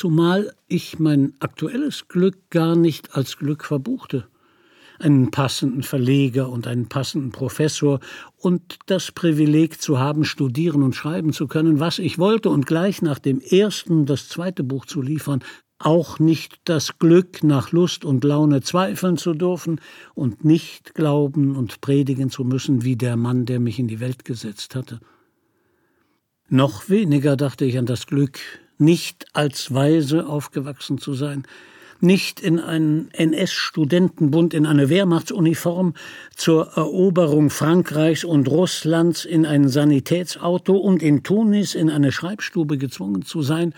zumal ich mein aktuelles Glück gar nicht als Glück verbuchte einen passenden Verleger und einen passenden Professor und das Privileg zu haben, studieren und schreiben zu können, was ich wollte und gleich nach dem ersten das zweite Buch zu liefern, auch nicht das Glück, nach Lust und Laune zweifeln zu dürfen und nicht glauben und predigen zu müssen wie der Mann, der mich in die Welt gesetzt hatte. Noch weniger dachte ich an das Glück, nicht als Weise aufgewachsen zu sein, nicht in einen NS-Studentenbund, in eine Wehrmachtsuniform zur Eroberung Frankreichs und Russlands, in ein Sanitätsauto und in Tunis in eine Schreibstube gezwungen zu sein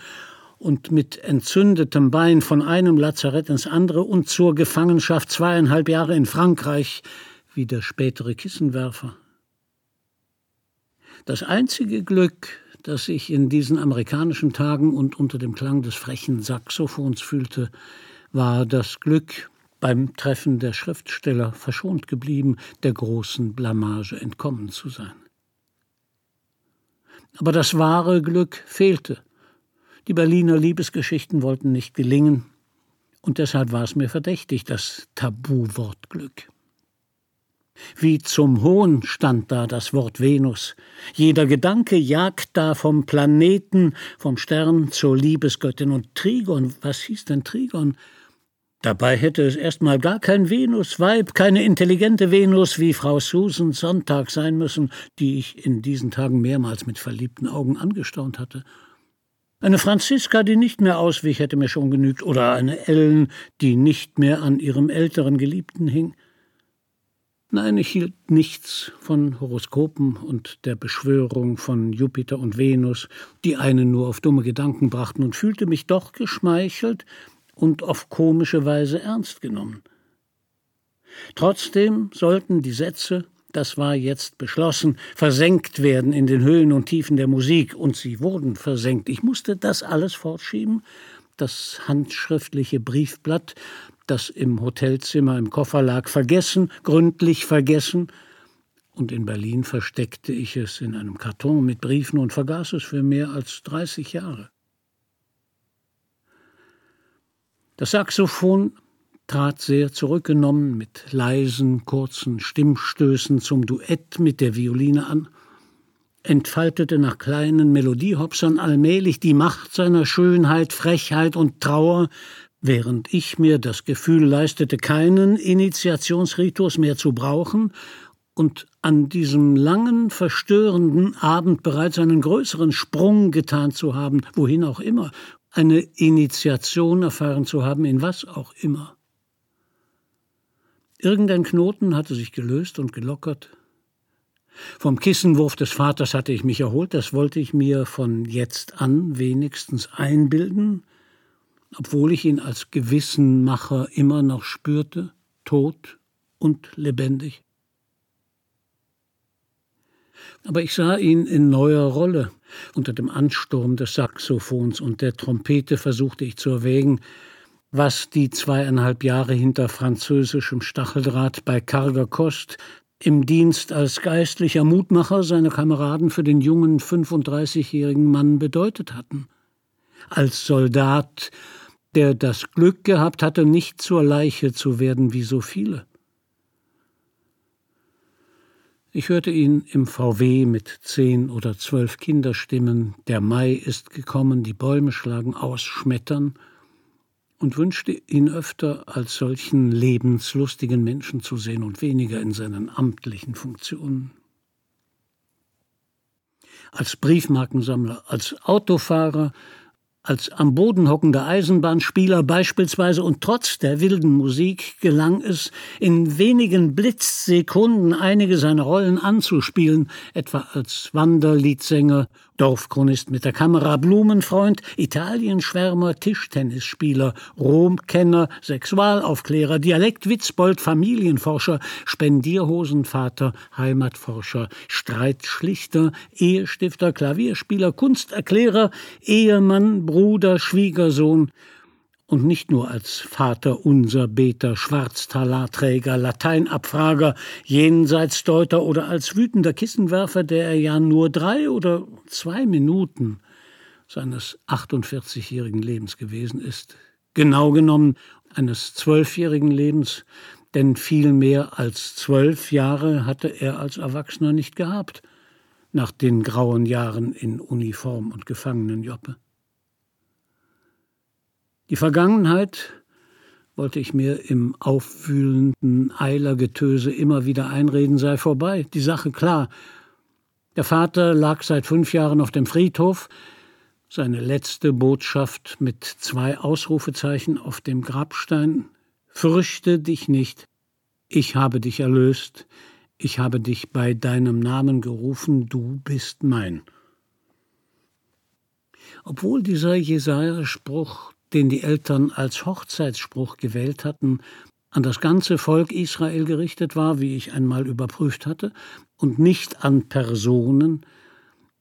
und mit entzündetem Bein von einem Lazarett ins andere und zur Gefangenschaft zweieinhalb Jahre in Frankreich wie der spätere Kissenwerfer. Das einzige Glück, das ich in diesen amerikanischen Tagen und unter dem Klang des frechen Saxophons fühlte, war das Glück, beim Treffen der Schriftsteller verschont geblieben, der großen Blamage entkommen zu sein. Aber das wahre Glück fehlte. Die Berliner Liebesgeschichten wollten nicht gelingen, und deshalb war es mir verdächtig, das Tabuwort Glück. Wie zum Hohn stand da das Wort Venus. Jeder Gedanke jagt da vom Planeten, vom Stern zur Liebesgöttin. Und Trigon, was hieß denn Trigon? Dabei hätte es erstmal gar kein Venus-Weib, keine intelligente Venus wie Frau Susan Sonntag sein müssen, die ich in diesen Tagen mehrmals mit verliebten Augen angestaunt hatte. Eine Franziska, die nicht mehr auswich, hätte mir schon genügt, oder eine Ellen, die nicht mehr an ihrem älteren Geliebten hing. Nein, ich hielt nichts von Horoskopen und der Beschwörung von Jupiter und Venus, die einen nur auf dumme Gedanken brachten, und fühlte mich doch geschmeichelt, und auf komische Weise ernst genommen. Trotzdem sollten die Sätze, das war jetzt beschlossen, versenkt werden in den Höhen und Tiefen der Musik, und sie wurden versenkt. Ich musste das alles fortschieben, das handschriftliche Briefblatt, das im Hotelzimmer im Koffer lag, vergessen, gründlich vergessen, und in Berlin versteckte ich es in einem Karton mit Briefen und vergaß es für mehr als 30 Jahre. Das Saxophon trat sehr zurückgenommen mit leisen, kurzen Stimmstößen zum Duett mit der Violine an, entfaltete nach kleinen Melodiehopsern allmählich die Macht seiner Schönheit, Frechheit und Trauer, während ich mir das Gefühl leistete, keinen Initiationsritus mehr zu brauchen und an diesem langen, verstörenden Abend bereits einen größeren Sprung getan zu haben, wohin auch immer, eine Initiation erfahren zu haben, in was auch immer. Irgendein Knoten hatte sich gelöst und gelockert. Vom Kissenwurf des Vaters hatte ich mich erholt, das wollte ich mir von jetzt an wenigstens einbilden, obwohl ich ihn als Gewissenmacher immer noch spürte, tot und lebendig. Aber ich sah ihn in neuer Rolle. Unter dem Ansturm des Saxophons und der Trompete versuchte ich zu erwägen, was die zweieinhalb Jahre hinter französischem Stacheldraht bei karger Kost im Dienst als geistlicher Mutmacher seiner Kameraden für den jungen 35-jährigen Mann bedeutet hatten. Als Soldat, der das Glück gehabt hatte, nicht zur Leiche zu werden wie so viele. Ich hörte ihn im VW mit zehn oder zwölf Kinderstimmen, der Mai ist gekommen, die Bäume schlagen aus, schmettern, und wünschte ihn öfter als solchen lebenslustigen Menschen zu sehen und weniger in seinen amtlichen Funktionen. Als Briefmarkensammler, als Autofahrer, als am Boden hockender Eisenbahnspieler beispielsweise und trotz der wilden Musik gelang es, in wenigen Blitzsekunden einige seiner Rollen anzuspielen, etwa als Wanderliedsänger Dorfchronist mit der Kamera, Blumenfreund, Italienschwärmer, Tischtennisspieler, Romkenner, Sexualaufklärer, Dialektwitzbold, Familienforscher, Spendierhosenvater, Heimatforscher, Streitschlichter, Ehestifter, Klavierspieler, Kunsterklärer, Ehemann, Bruder, Schwiegersohn, und nicht nur als Vater unser Beter, Schwarztalarträger, Lateinabfrager, Jenseitsdeuter oder als wütender Kissenwerfer, der er ja nur drei oder zwei Minuten seines 48-jährigen Lebens gewesen ist. Genau genommen eines zwölfjährigen Lebens, denn viel mehr als zwölf Jahre hatte er als Erwachsener nicht gehabt, nach den grauen Jahren in Uniform und Gefangenenjoppe. Die Vergangenheit wollte ich mir im aufwühlenden Eilergetöse immer wieder einreden, sei vorbei. Die Sache klar. Der Vater lag seit fünf Jahren auf dem Friedhof, seine letzte Botschaft mit zwei Ausrufezeichen auf dem Grabstein Fürchte dich nicht, ich habe dich erlöst, ich habe dich bei deinem Namen gerufen, du bist mein. Obwohl dieser Jesaja-Spruch den die Eltern als Hochzeitsspruch gewählt hatten, an das ganze Volk Israel gerichtet war, wie ich einmal überprüft hatte, und nicht an Personen,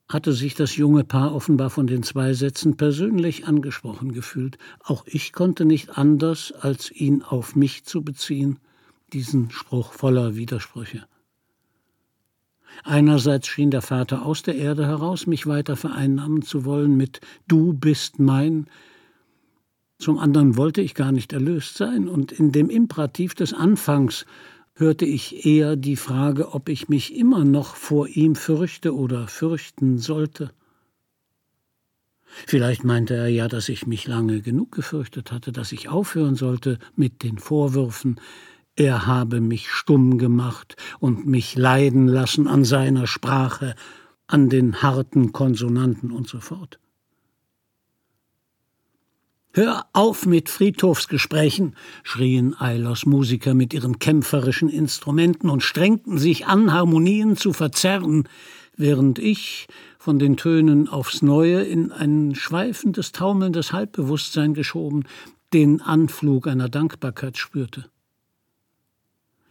hatte sich das junge Paar offenbar von den zwei Sätzen persönlich angesprochen gefühlt. Auch ich konnte nicht anders, als ihn auf mich zu beziehen, diesen Spruch voller Widersprüche. Einerseits schien der Vater aus der Erde heraus mich weiter vereinnahmen zu wollen mit Du bist mein, zum anderen wollte ich gar nicht erlöst sein, und in dem Imperativ des Anfangs hörte ich eher die Frage, ob ich mich immer noch vor ihm fürchte oder fürchten sollte. Vielleicht meinte er ja, dass ich mich lange genug gefürchtet hatte, dass ich aufhören sollte mit den Vorwürfen, er habe mich stumm gemacht und mich leiden lassen an seiner Sprache, an den harten Konsonanten und so fort. Hör auf mit Friedhofsgesprächen, schrien Eilers Musiker mit ihren kämpferischen Instrumenten und strengten sich an, Harmonien zu verzerren, während ich, von den Tönen aufs Neue in ein schweifendes, taumelndes Halbbewusstsein geschoben, den Anflug einer Dankbarkeit spürte.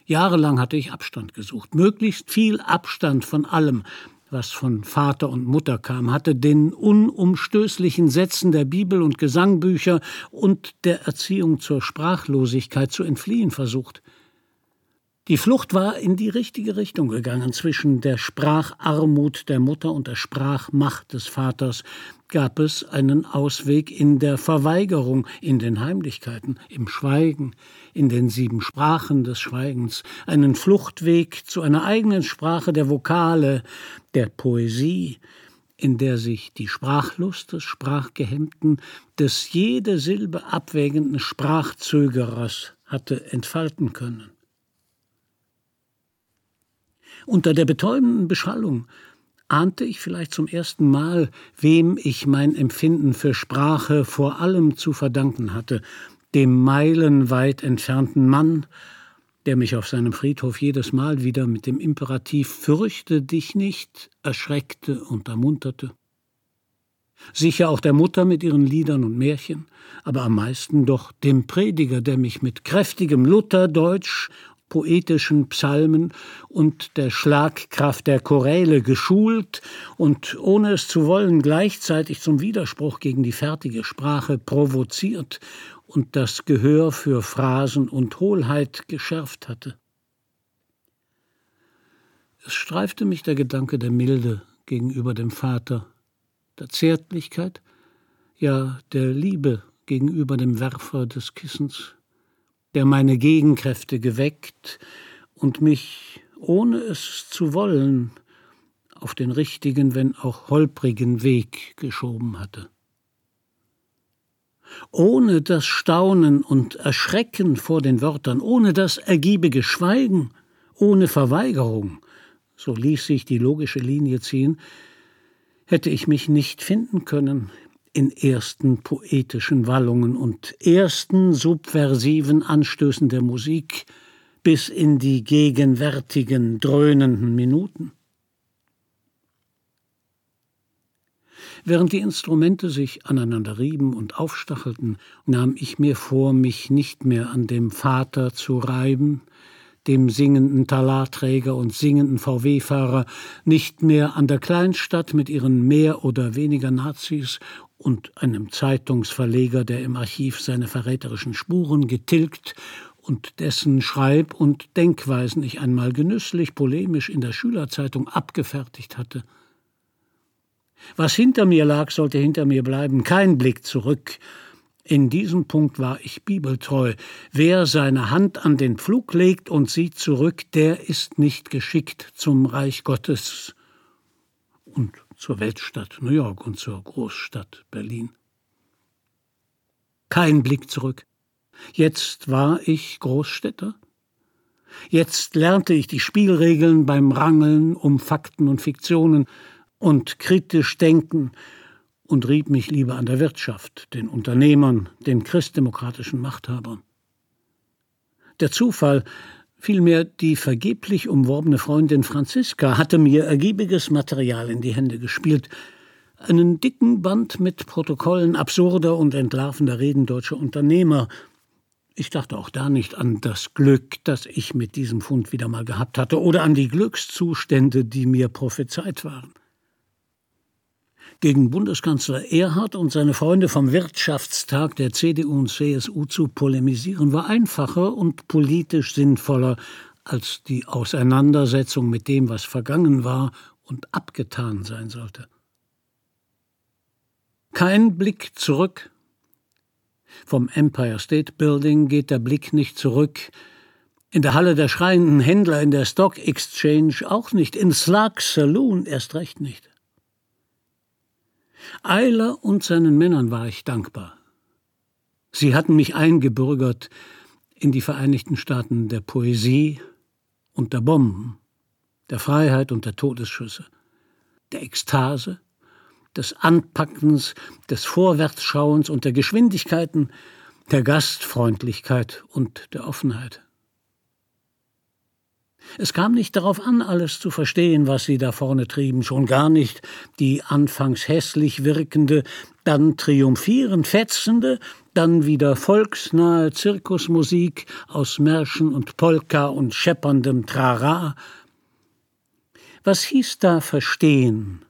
Jahrelang hatte ich Abstand gesucht, möglichst viel Abstand von allem, was von Vater und Mutter kam, hatte den unumstößlichen Sätzen der Bibel und Gesangbücher und der Erziehung zur Sprachlosigkeit zu entfliehen versucht. Die Flucht war in die richtige Richtung gegangen. Zwischen der Spracharmut der Mutter und der Sprachmacht des Vaters gab es einen Ausweg in der Verweigerung, in den Heimlichkeiten, im Schweigen, in den sieben Sprachen des Schweigens, einen Fluchtweg zu einer eigenen Sprache der Vokale, der Poesie, in der sich die Sprachlust des Sprachgehemmten, des jede Silbe abwägenden Sprachzögerers hatte entfalten können. Unter der betäubenden Beschallung ahnte ich vielleicht zum ersten Mal, wem ich mein Empfinden für Sprache vor allem zu verdanken hatte, dem meilenweit entfernten Mann, der mich auf seinem Friedhof jedes Mal wieder mit dem Imperativ Fürchte dich nicht erschreckte und ermunterte. Sicher auch der Mutter mit ihren Liedern und Märchen, aber am meisten doch dem Prediger, der mich mit kräftigem Lutherdeutsch poetischen Psalmen und der Schlagkraft der Choräle geschult und ohne es zu wollen gleichzeitig zum Widerspruch gegen die fertige Sprache provoziert und das Gehör für Phrasen und Hohlheit geschärft hatte. Es streifte mich der Gedanke der Milde gegenüber dem Vater, der Zärtlichkeit, ja der Liebe gegenüber dem Werfer des Kissens der meine Gegenkräfte geweckt und mich, ohne es zu wollen, auf den richtigen, wenn auch holprigen Weg geschoben hatte. Ohne das Staunen und Erschrecken vor den Wörtern, ohne das ergiebige Schweigen, ohne Verweigerung, so ließ sich die logische Linie ziehen, hätte ich mich nicht finden können in ersten poetischen Wallungen und ersten subversiven Anstößen der Musik bis in die gegenwärtigen dröhnenden Minuten. Während die Instrumente sich aneinander rieben und aufstachelten, nahm ich mir vor, mich nicht mehr an dem Vater zu reiben, dem singenden Talarträger und singenden VW-Fahrer, nicht mehr an der Kleinstadt mit ihren mehr oder weniger Nazis und einem Zeitungsverleger, der im Archiv seine verräterischen Spuren getilgt und dessen Schreib- und Denkweisen ich einmal genüsslich polemisch in der Schülerzeitung abgefertigt hatte. Was hinter mir lag, sollte hinter mir bleiben, kein Blick zurück. In diesem Punkt war ich bibeltreu. Wer seine Hand an den Pflug legt und sieht zurück, der ist nicht geschickt zum Reich Gottes und zur Weltstadt New York und zur Großstadt Berlin. Kein Blick zurück. Jetzt war ich Großstädter. Jetzt lernte ich die Spielregeln beim Rangeln um Fakten und Fiktionen und kritisch denken und rieb mich lieber an der Wirtschaft, den Unternehmern, den christdemokratischen Machthabern. Der Zufall, vielmehr die vergeblich umworbene Freundin Franziska, hatte mir ergiebiges Material in die Hände gespielt, einen dicken Band mit Protokollen absurder und entlarvender Reden deutscher Unternehmer. Ich dachte auch da nicht an das Glück, das ich mit diesem Fund wieder mal gehabt hatte, oder an die Glückszustände, die mir prophezeit waren. Gegen Bundeskanzler Erhard und seine Freunde vom Wirtschaftstag der CDU und CSU zu polemisieren, war einfacher und politisch sinnvoller als die Auseinandersetzung mit dem, was vergangen war und abgetan sein sollte. Kein Blick zurück. Vom Empire State Building geht der Blick nicht zurück. In der Halle der schreienden Händler in der Stock Exchange auch nicht. In Slug Saloon erst recht nicht. Eiler und seinen Männern war ich dankbar. Sie hatten mich eingebürgert in die Vereinigten Staaten der Poesie und der Bomben, der Freiheit und der Todesschüsse, der Ekstase, des Anpackens, des Vorwärtsschauens und der Geschwindigkeiten, der Gastfreundlichkeit und der Offenheit. Es kam nicht darauf an, alles zu verstehen, was sie da vorne trieben, schon gar nicht die anfangs hässlich wirkende, dann triumphierend fetzende, dann wieder volksnahe Zirkusmusik aus Märschen und Polka und schepperndem Trara. Was hieß da verstehen?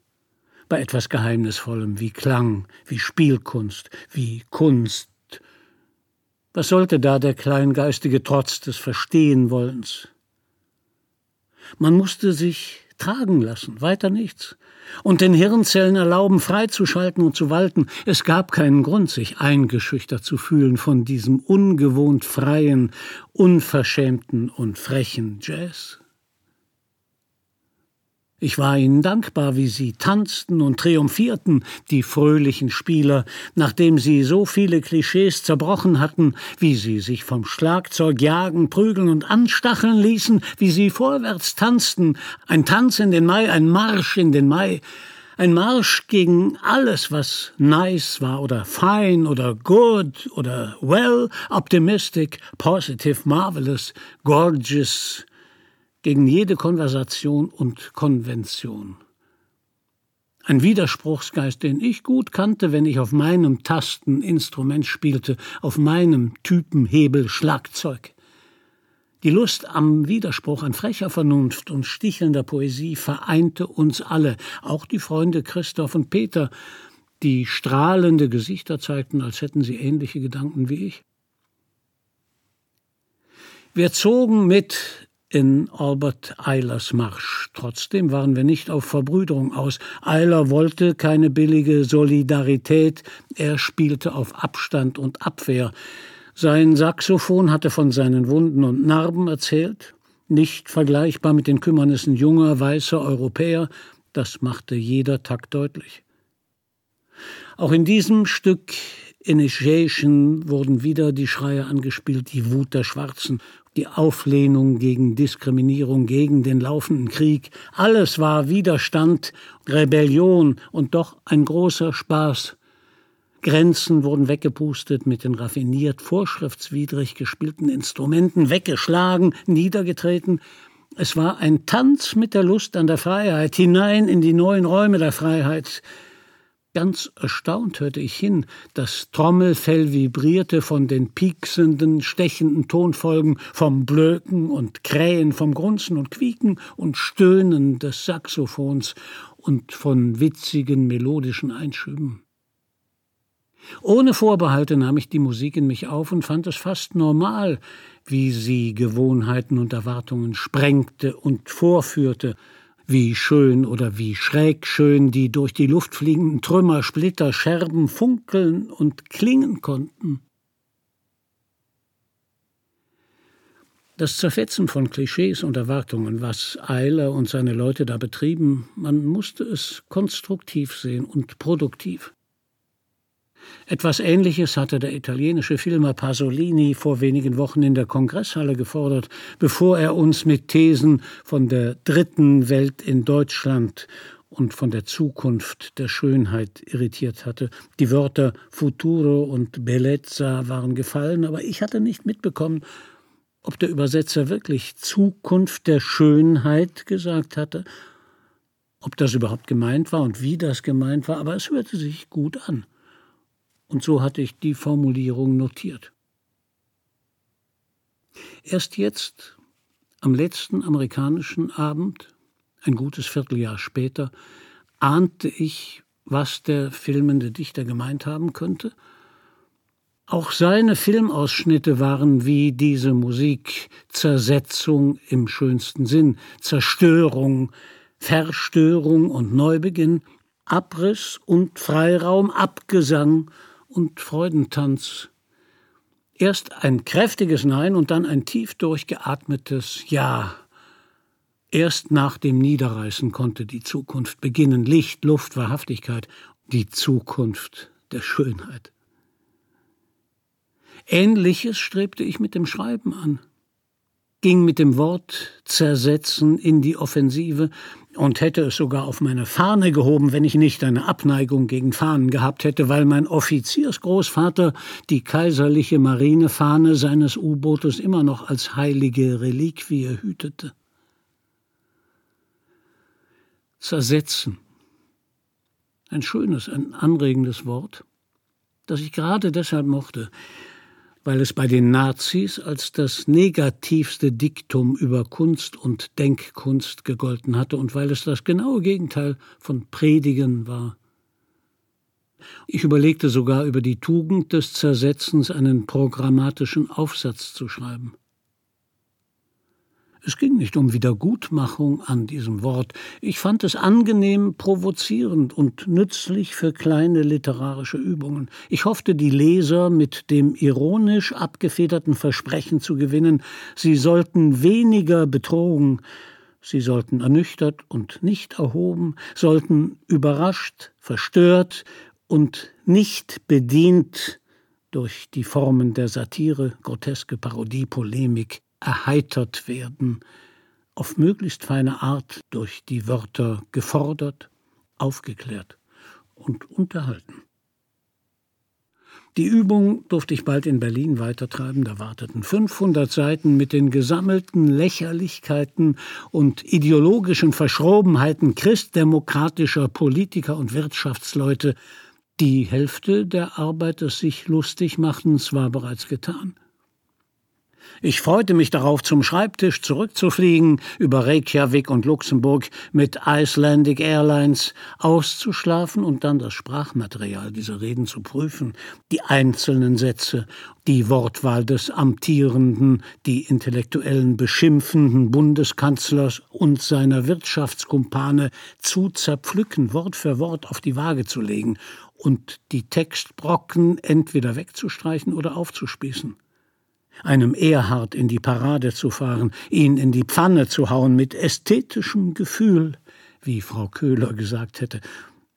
Bei etwas Geheimnisvollem wie Klang, wie Spielkunst, wie Kunst. Was sollte da der kleingeistige Trotz des Verstehenwollens? Man musste sich tragen lassen, weiter nichts. Und den Hirnzellen erlauben, freizuschalten und zu walten. Es gab keinen Grund, sich eingeschüchtert zu fühlen von diesem ungewohnt freien, unverschämten und frechen Jazz. Ich war ihnen dankbar, wie sie tanzten und triumphierten, die fröhlichen Spieler, nachdem sie so viele Klischees zerbrochen hatten, wie sie sich vom Schlagzeug jagen, prügeln und anstacheln ließen, wie sie vorwärts tanzten, ein Tanz in den Mai, ein Marsch in den Mai, ein Marsch gegen alles, was nice war oder fine oder good oder well, optimistic, positive, marvelous, gorgeous, gegen jede Konversation und Konvention. Ein Widerspruchsgeist, den ich gut kannte, wenn ich auf meinem Tasteninstrument spielte, auf meinem Typenhebel Schlagzeug. Die Lust am Widerspruch, an frecher Vernunft und stichelnder Poesie vereinte uns alle, auch die Freunde Christoph und Peter, die strahlende Gesichter zeigten, als hätten sie ähnliche Gedanken wie ich. Wir zogen mit in Albert Eilers Marsch. Trotzdem waren wir nicht auf Verbrüderung aus. Eiler wollte keine billige Solidarität, er spielte auf Abstand und Abwehr. Sein Saxophon hatte von seinen Wunden und Narben erzählt, nicht vergleichbar mit den Kümmernissen junger, weißer Europäer, das machte jeder Takt deutlich. Auch in diesem Stück Initiation wurden wieder die Schreie angespielt, die Wut der Schwarzen die Auflehnung gegen Diskriminierung, gegen den laufenden Krieg. Alles war Widerstand, Rebellion und doch ein großer Spaß. Grenzen wurden weggepustet mit den raffiniert vorschriftswidrig gespielten Instrumenten, weggeschlagen, niedergetreten. Es war ein Tanz mit der Lust an der Freiheit, hinein in die neuen Räume der Freiheit, Ganz erstaunt hörte ich hin, das Trommelfell vibrierte von den pieksenden, stechenden Tonfolgen, vom Blöken und Krähen, vom Grunzen und Quieken und Stöhnen des Saxophons und von witzigen melodischen Einschüben. Ohne Vorbehalte nahm ich die Musik in mich auf und fand es fast normal, wie sie Gewohnheiten und Erwartungen sprengte und vorführte, Wie schön oder wie schräg schön die durch die Luft fliegenden Trümmer, Splitter, Scherben funkeln und klingen konnten. Das Zerfetzen von Klischees und Erwartungen, was Eiler und seine Leute da betrieben, man musste es konstruktiv sehen und produktiv. Etwas Ähnliches hatte der italienische Filmer Pasolini vor wenigen Wochen in der Kongresshalle gefordert, bevor er uns mit Thesen von der dritten Welt in Deutschland und von der Zukunft der Schönheit irritiert hatte. Die Wörter Futuro und Bellezza waren gefallen, aber ich hatte nicht mitbekommen, ob der Übersetzer wirklich Zukunft der Schönheit gesagt hatte, ob das überhaupt gemeint war und wie das gemeint war, aber es hörte sich gut an und so hatte ich die Formulierung notiert. Erst jetzt, am letzten amerikanischen Abend, ein gutes Vierteljahr später, ahnte ich, was der filmende Dichter gemeint haben könnte. Auch seine Filmausschnitte waren wie diese Musik Zersetzung im schönsten Sinn, Zerstörung, Verstörung und Neubeginn, Abriss und Freiraum, Abgesang und Freudentanz. Erst ein kräftiges Nein und dann ein tief durchgeatmetes Ja. Erst nach dem Niederreißen konnte die Zukunft beginnen. Licht, Luft, Wahrhaftigkeit, die Zukunft der Schönheit. Ähnliches strebte ich mit dem Schreiben an, ging mit dem Wort zersetzen in die Offensive, und hätte es sogar auf meine Fahne gehoben, wenn ich nicht eine Abneigung gegen Fahnen gehabt hätte, weil mein Offiziersgroßvater die kaiserliche Marinefahne seines U-Bootes immer noch als heilige Reliquie hütete. Zersetzen. Ein schönes, ein anregendes Wort, das ich gerade deshalb mochte, weil es bei den Nazis als das negativste Diktum über Kunst und Denkkunst gegolten hatte und weil es das genaue Gegenteil von Predigen war. Ich überlegte sogar über die Tugend des Zersetzens einen programmatischen Aufsatz zu schreiben. Es ging nicht um Wiedergutmachung an diesem Wort. Ich fand es angenehm provozierend und nützlich für kleine literarische Übungen. Ich hoffte, die Leser mit dem ironisch abgefederten Versprechen zu gewinnen, sie sollten weniger betrogen, sie sollten ernüchtert und nicht erhoben, sollten überrascht, verstört und nicht bedient durch die Formen der Satire, groteske Parodie, Polemik erheitert werden, auf möglichst feine Art durch die Wörter gefordert, aufgeklärt und unterhalten. Die Übung durfte ich bald in Berlin weitertreiben. Da warteten 500 Seiten mit den gesammelten Lächerlichkeiten und ideologischen Verschrobenheiten christdemokratischer Politiker und Wirtschaftsleute. Die Hälfte der Arbeit des sich lustig Machens war bereits getan. Ich freute mich darauf, zum Schreibtisch zurückzufliegen, über Reykjavik und Luxemburg mit Icelandic Airlines auszuschlafen und dann das Sprachmaterial dieser Reden zu prüfen, die einzelnen Sätze, die Wortwahl des amtierenden, die intellektuellen beschimpfenden Bundeskanzlers und seiner Wirtschaftskumpane zu zerpflücken, Wort für Wort auf die Waage zu legen und die Textbrocken entweder wegzustreichen oder aufzuspießen einem Erhard in die Parade zu fahren, ihn in die Pfanne zu hauen mit ästhetischem Gefühl, wie Frau Köhler gesagt hätte,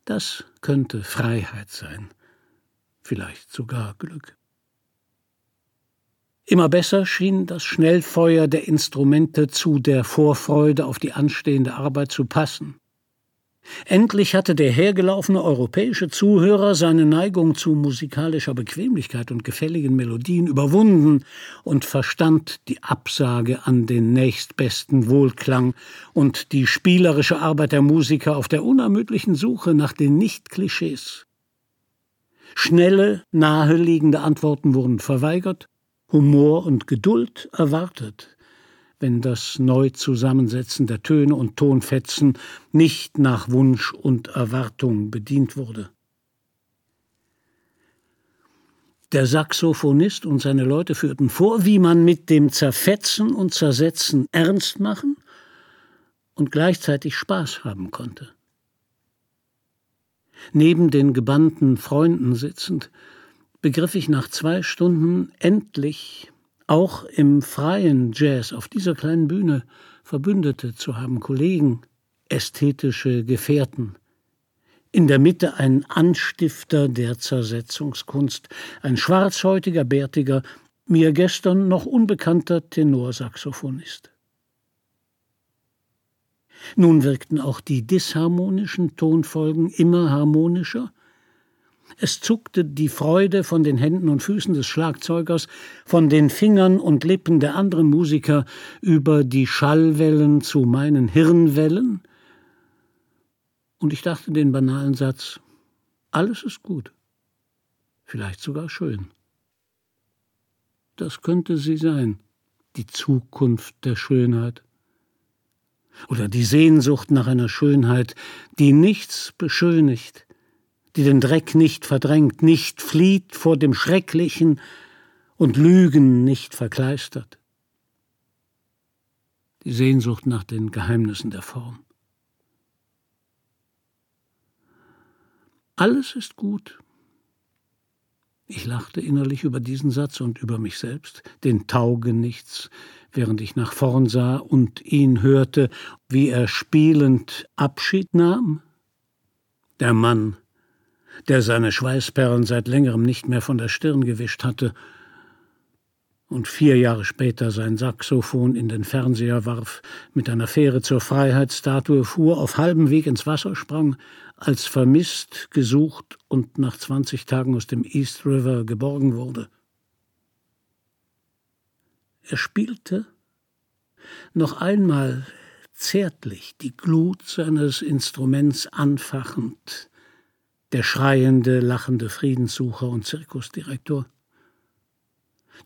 das könnte Freiheit sein, vielleicht sogar Glück. Immer besser schien das Schnellfeuer der Instrumente zu der Vorfreude auf die anstehende Arbeit zu passen. Endlich hatte der hergelaufene europäische Zuhörer seine Neigung zu musikalischer Bequemlichkeit und gefälligen Melodien überwunden und verstand die Absage an den nächstbesten Wohlklang und die spielerische Arbeit der Musiker auf der unermüdlichen Suche nach den Nicht-Klischees. Schnelle, naheliegende Antworten wurden verweigert, Humor und Geduld erwartet wenn das Neuzusammensetzen der Töne und Tonfetzen nicht nach Wunsch und Erwartung bedient wurde. Der Saxophonist und seine Leute führten vor, wie man mit dem Zerfetzen und Zersetzen ernst machen und gleichzeitig Spaß haben konnte. Neben den gebannten Freunden sitzend, begriff ich nach zwei Stunden endlich, auch im freien Jazz auf dieser kleinen Bühne Verbündete zu haben, Kollegen, ästhetische Gefährten. In der Mitte ein Anstifter der Zersetzungskunst, ein schwarzhäutiger, bärtiger, mir gestern noch unbekannter Tenorsaxophonist. Nun wirkten auch die disharmonischen Tonfolgen immer harmonischer. Es zuckte die Freude von den Händen und Füßen des Schlagzeugers, von den Fingern und Lippen der anderen Musiker über die Schallwellen zu meinen Hirnwellen, und ich dachte den banalen Satz, alles ist gut, vielleicht sogar schön. Das könnte sie sein, die Zukunft der Schönheit. Oder die Sehnsucht nach einer Schönheit, die nichts beschönigt, die den Dreck nicht verdrängt, nicht flieht vor dem Schrecklichen und Lügen nicht verkleistert. Die Sehnsucht nach den Geheimnissen der Form. Alles ist gut. Ich lachte innerlich über diesen Satz und über mich selbst, den Taugenichts, während ich nach vorn sah und ihn hörte, wie er spielend Abschied nahm. Der Mann, der seine Schweißperlen seit längerem nicht mehr von der Stirn gewischt hatte, und vier Jahre später sein Saxophon in den Fernseher warf, mit einer Fähre zur Freiheitsstatue fuhr, auf halbem Weg ins Wasser sprang, als vermisst, gesucht und nach 20 Tagen aus dem East River geborgen wurde. Er spielte noch einmal zärtlich die Glut seines Instruments anfachend, der schreiende, lachende Friedenssucher und Zirkusdirektor.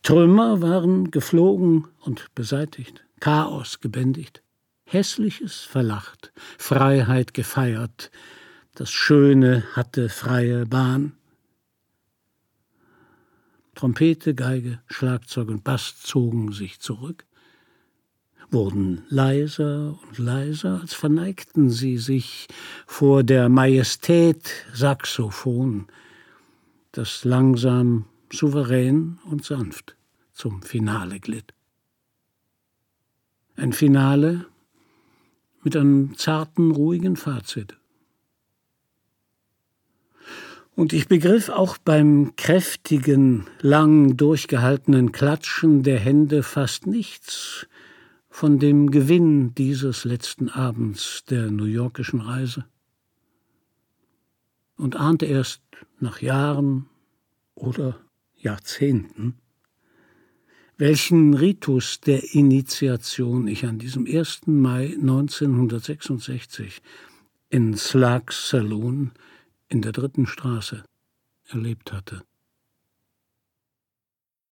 Trümmer waren geflogen und beseitigt, Chaos gebändigt, Hässliches verlacht, Freiheit gefeiert, das Schöne hatte freie Bahn. Trompete, Geige, Schlagzeug und Bass zogen sich zurück, wurden leiser und leiser, als verneigten sie sich vor der Majestät Saxophon, das langsam souverän und sanft zum Finale glitt. Ein Finale mit einem zarten, ruhigen Fazit. Und ich begriff auch beim kräftigen, lang durchgehaltenen Klatschen der Hände fast nichts von dem Gewinn dieses letzten Abends der New Yorkischen Reise und ahnte erst nach Jahren oder Jahrzehnten, welchen Ritus der Initiation ich an diesem 1. Mai 1966 in Slugs Saloon in der dritten Straße erlebt hatte.